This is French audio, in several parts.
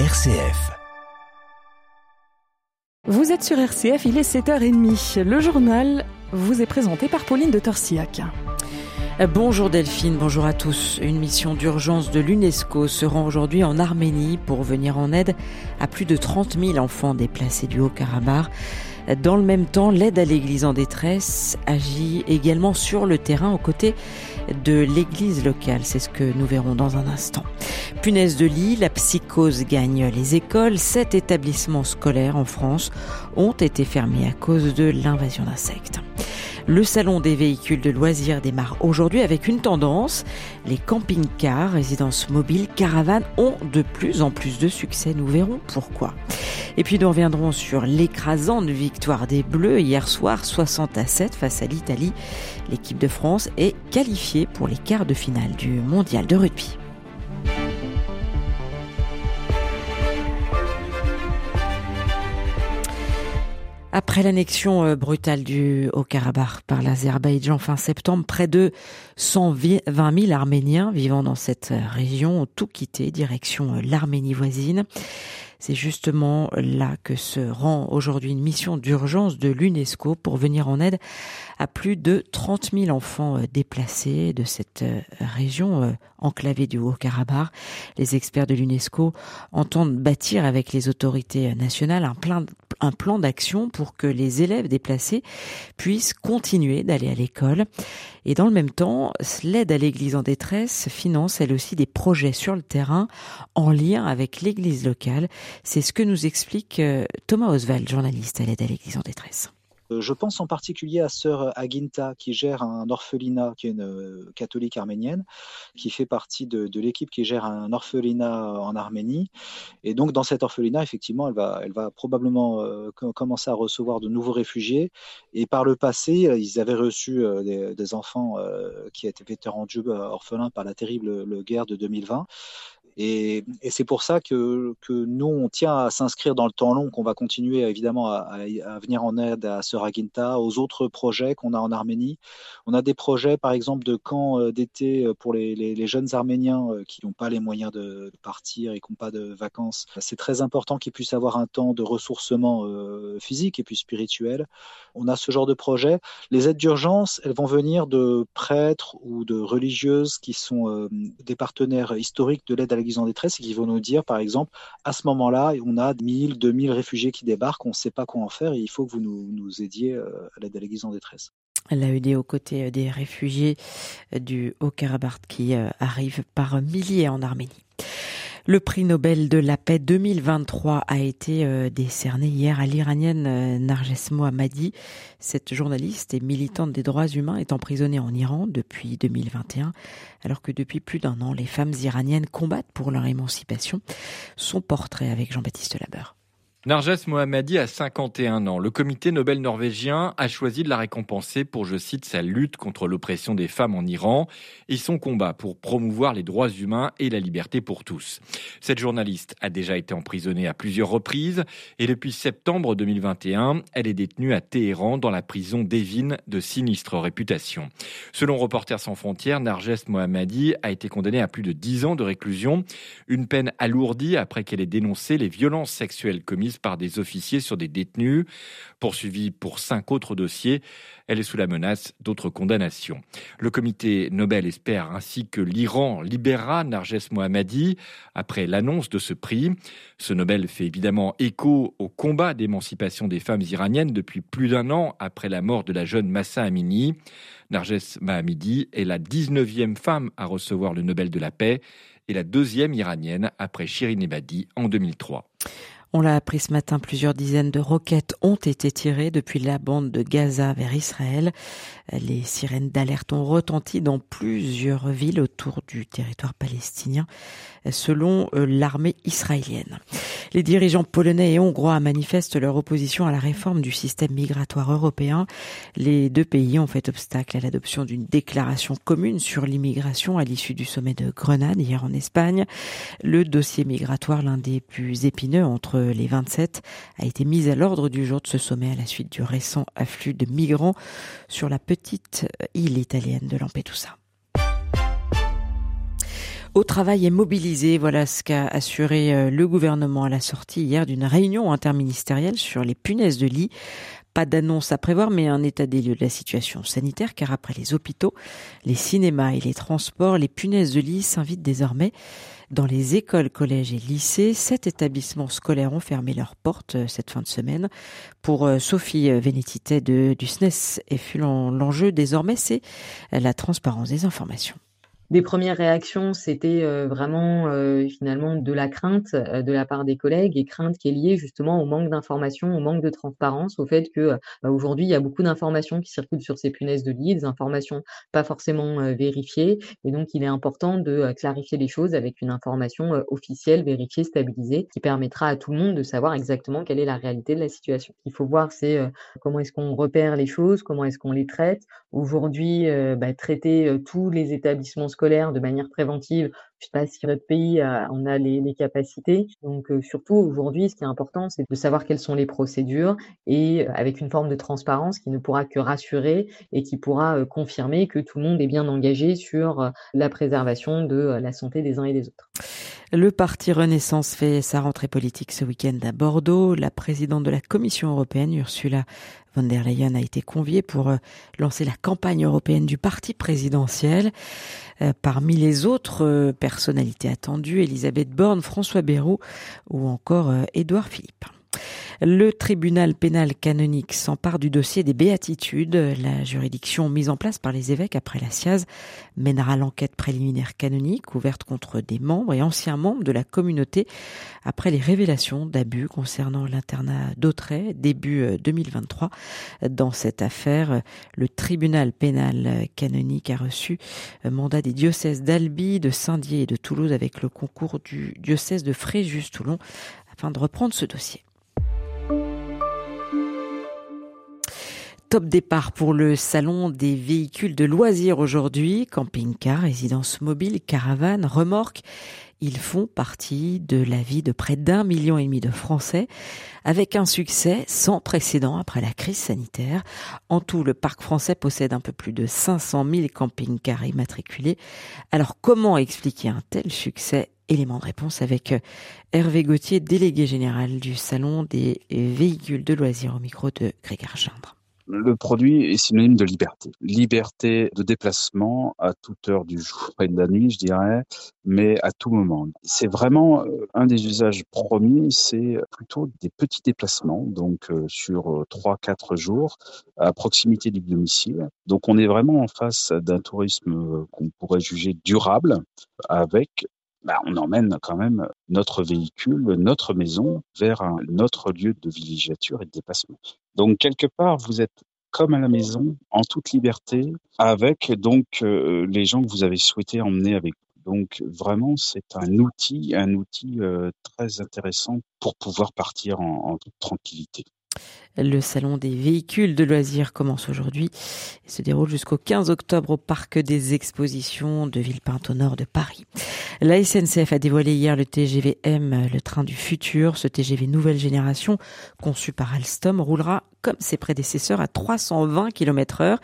RCF. Vous êtes sur RCF, il est 7h30. Le journal vous est présenté par Pauline de Torsiac. Bonjour Delphine, bonjour à tous. Une mission d'urgence de l'UNESCO se rend aujourd'hui en Arménie pour venir en aide à plus de 30 000 enfants déplacés du Haut-Karabakh. Dans le même temps, l'aide à l'Église en détresse agit également sur le terrain aux côtés de l'Église locale. C'est ce que nous verrons dans un instant. Punaise de lit, la psychose gagne les écoles. Sept établissements scolaires en France ont été fermés à cause de l'invasion d'insectes. Le salon des véhicules de loisirs démarre aujourd'hui avec une tendance. Les camping-cars, résidences mobiles, caravanes ont de plus en plus de succès. Nous verrons pourquoi. Et puis nous reviendrons sur l'écrasante victoire des Bleus hier soir 60 à 7 face à l'Italie. L'équipe de France est qualifiée pour les quarts de finale du mondial de rugby. Après l'annexion euh, brutale du Haut-Karabakh par l'Azerbaïdjan fin septembre, près de 120 000 Arméniens vivant dans cette région ont tout quitté direction euh, l'Arménie voisine. C'est justement là que se rend aujourd'hui une mission d'urgence de l'UNESCO pour venir en aide à plus de 30 000 enfants euh, déplacés de cette euh, région euh, enclavée du Haut-Karabakh. Les experts de l'UNESCO entendent bâtir avec les autorités nationales un plan, un plan d'action pour que les élèves déplacés puissent continuer d'aller à l'école. Et dans le même temps, l'aide à l'Église en détresse finance elle aussi des projets sur le terrain en lien avec l'Église locale. C'est ce que nous explique euh, Thomas Oswald, journaliste à l'aide à l'Église en détresse. Euh, je pense en particulier à sœur Aginta qui gère un orphelinat, qui est une euh, catholique arménienne, qui fait partie de, l'équipe qui gère un orphelinat en Arménie. Et donc dans cet orphelinat, effectivement, elle va, probablement commencer à recevoir de nouveaux réfugiés. Et par le passé, ils avaient reçu des, enfants qui étaient rendus orphelins par la terrible guerre de 2020. Et, c'est pour ça que, nous, on tient à s'inscrire dans le temps long, qu'on va continuer évidemment à, venir en aide à Seraginta, aux autres projets qu'on a en Arménie. On a des projets, par exemple, de camps euh, d'été euh, pour les, jeunes Arméniens euh, qui n'ont pas les moyens de partir et qui n'ont pas de vacances. C'est très important qu'ils puissent avoir un temps de ressourcement physique et puis spirituel. On a ce genre de projet. Les aides d'urgence, elles vont venir de prêtres ou de religieuses qui sont des partenaires historiques de l'aide à l'Église en détresse et qui vont nous dire, par exemple, à ce moment-là, on a 1000, 2000 réfugiés qui débarquent, on ne sait pas quoi en faire et il faut que vous nous, aidiez euh, à l'aide à l'Église en détresse. L'AED aux côtés euh, des réfugiés euh, du Haut-Karabakh qui arrivent par milliers en Arménie. Le prix Nobel de la paix 2023 a été euh, décerné hier à l'iranienne euh, Narges Mohammadi. Cette journaliste et militante des droits humains est emprisonnée en Iran depuis 2021, alors que depuis plus d'un an, les femmes iraniennes combattent pour leur émancipation. Son portrait avec Jean-Baptiste Labeur. Narges Mohammadi a 51 ans. Le comité Nobel norvégien a choisi de la récompenser pour, je cite, sa lutte contre l'oppression des femmes en Iran et son combat pour promouvoir les droits humains et la liberté pour tous. Cette journaliste a déjà été emprisonnée à plusieurs reprises et depuis septembre 2021, elle est détenue à Téhéran dans la prison d'Evin de sinistre réputation. Selon Reporters sans frontières, Narges Mohammadi a été condamnée à plus de 10 ans de réclusion, une peine alourdie après qu'elle ait dénoncé les violences sexuelles commises par des officiers sur des détenus. Poursuivie pour cinq autres dossiers, elle est sous la menace d'autres condamnations. Le comité Nobel espère ainsi que l'Iran libérera Narges Mohammadi après l'annonce de ce prix. Ce Nobel fait évidemment écho au combat d'émancipation des femmes iraniennes depuis plus d'un an après la mort de la jeune Massa Amini. Narges Mohammadi est la 19e femme à recevoir le Nobel de la paix et la deuxième iranienne après Shirin Ebadi en 2003. On l'a appris ce matin, plusieurs dizaines de roquettes ont été tirées depuis la bande de Gaza vers Israël. Les sirènes d'alerte ont retenti dans plusieurs villes autour du territoire palestinien, selon euh, l'armée israélienne. Les dirigeants polonais et hongrois manifestent leur opposition à la réforme du système migratoire européen. Les deux pays ont fait obstacle à l'adoption d'une déclaration commune sur l'immigration à l'issue du sommet de Grenade hier en Espagne. Le dossier migratoire, l'un des plus épineux entre les 27 a été mise à l'ordre du jour de ce sommet à la suite du récent afflux de migrants sur la petite île italienne de Lampedusa. Au travail et mobilisé. Voilà ce qu'a assuré le gouvernement à la sortie hier d'une réunion interministérielle sur les punaises de lit. Pas d'annonce à prévoir, mais un état des lieux de la situation sanitaire, car après les hôpitaux, les cinémas et les transports, les punaises de lit s'invitent désormais dans les écoles, collèges et lycées. Sept établissements scolaires ont fermé leurs portes euh, cette fin de semaine. Pour euh, Sophie Vénétité de, du SNES et Fulon, l'enjeu désormais, c'est la transparence des informations des premières réactions, c'était euh, vraiment euh, finalement de la crainte euh, de la part des collègues et crainte qui est liée justement au manque d'informations, au manque de transparence, au fait que bah, aujourd'hui il y a beaucoup d'informations qui circulent sur ces punaises de lit, des informations pas forcément vérifiées, et donc il est important de clarifier les choses avec une information officielle, vérifiée, stabilisée, qui permettra à tout le monde de savoir exactement quelle est la réalité de la situation. Il faut voir c'est comment est-ce qu'on repère les choses, comment est-ce qu'on les traite. Aujourd'hui, bah, traiter tous les établissements scolaire de manière préventive. Je ne sais pas si notre pays a, on a les, les capacités. Donc euh, surtout aujourd'hui, ce qui est important, c'est de savoir quelles sont les procédures et euh, avec une forme de transparence qui ne pourra que rassurer et qui pourra euh, confirmer que tout le monde est bien engagé sur la préservation de la santé des uns et des autres. Le parti Renaissance fait sa rentrée politique ce week-end à Bordeaux. La présidente de la Commission européenne, Ursula von der Leyen, a été conviée pour euh, lancer la campagne européenne du parti présidentiel. Euh, parmi les autres euh, personnalités attendues, Elisabeth Borne, François Bayrou ou encore Édouard Philippe. Le tribunal pénal canonique s'empare du dossier des béatitudes. La juridiction mise en place par les évêques après la SIAZ mènera l'enquête préliminaire canonique ouverte contre des membres et anciens membres de la communauté après les révélations d'abus concernant l'internat d'Autray début 2023. Euh, Dans cette affaire, le tribunal pénal canonique a reçu mandat des diocèses d'Albi, de Saint-Dié et de Toulouse avec le concours du diocèse de Fréjus-Toulon afin de reprendre ce dossier. Top départ pour le salon des véhicules de loisirs aujourd'hui. Camping-car, résidence mobile, caravane, remorque. Ils font partie de la vie de près d'un million et demi de Français avec un succès sans précédent après la crise sanitaire. En tout, le parc français possède un peu plus de 500 000 camping-cars immatriculés. Alors comment expliquer un tel succès? Élément de réponse avec Hervé Gauthier, délégué général du Salon des véhicules de loisirs au micro de Grégoire Gindre. Le produit est synonyme de liberté. Liberté de déplacement à toute heure du jour et de la nuit, je dirais, mais à tout moment. C'est vraiment euh, un des usages premiers, c'est plutôt des petits déplacements, donc euh, sur euh, trois, quatre jours, à proximité du domicile. Donc on est vraiment en face d'un tourisme qu'on pourrait juger durable, avec bah, on emmène quand même notre véhicule, notre maison vers un, notre lieu de villégiature et de déplacement. Donc quelque part, vous êtes comme à la maison, en toute liberté, avec donc euh, les gens que vous avez souhaité emmener avec vous. Donc vraiment, c'est un outil, un outil euh, très intéressant pour pouvoir partir en, en toute tranquillité. Le salon des véhicules de loisirs commence aujourd'hui et se déroule jusqu'au 15 octobre au parc des expositions de Villepinte au nord de Paris. La SNCF a dévoilé hier le TGV M, le train du futur. Ce TGV nouvelle génération, conçu par Alstom, roulera comme ses prédécesseurs à 320 km heure.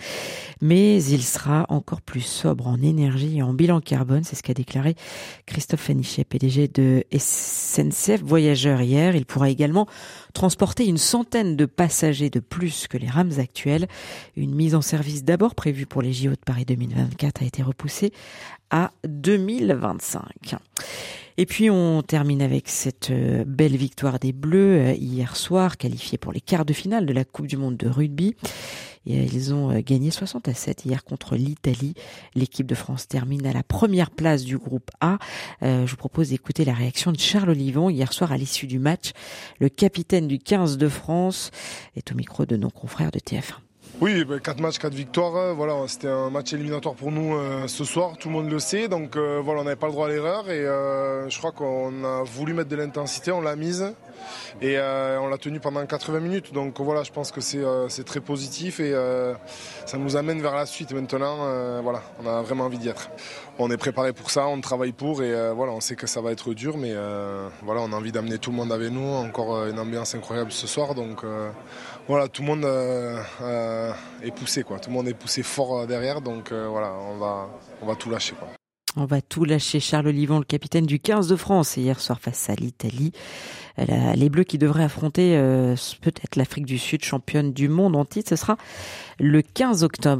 Mais il sera encore plus sobre en énergie et en bilan carbone. C'est ce qu'a déclaré Christophe Fenichet, PDG de SNCF Voyageurs hier. Il pourra également transporter une centaine de passagers de plus que les rames actuelles. Une mise en service d'abord prévue pour les JO de Paris 2024 a été repoussée à 2025. Et puis on termine avec cette euh, belle victoire des Bleus euh, hier soir, qualifiés pour les quarts de finale de la Coupe du Monde de rugby. Euh, ils ont gagné 60 à 7 hier contre l'Italie. L'équipe de France termine à la première place du groupe A. je vous propose d'écouter la réaction de Charles Olivon hier soir à l'issue du match. Le capitaine du 15 de France est au micro de nos confrères de TF1. Oui, 4 ben, matchs, 4 victoires. Euh, voilà, c'était un match éliminatoire pour nous euh, ce soir, tout le monde le sait. Donc euh, voilà, on n'avait pas le droit à l'erreur et je crois qu'on a voulu mettre de l'intensité, on l'a mise et on l'a tenu pendant 80 minutes. Donc voilà, je pense que c'est très positif et ça nous amène vers la suite maintenant. voilà, on a vraiment envie d'y être. On est préparé pour ça, on travaille pour et voilà, on sait que ça va être dur, mais voilà, on a envie d'amener tout le monde avec nous. Encore une ambiance incroyable ce soir, donc voilà, tout le monde euh, euh, est poussé, quoi. Tout le monde est poussé fort euh, derrière, donc voilà, on va, on va tout lâcher, quoi. On va tout lâcher. Charles Olivon, le capitaine du 15 de France, hier soir face à l'Italie. Les Bleus qui devraient affronter euh, peut-être l'Afrique du Sud, championne du monde en titre, ce sera le 15 octobre.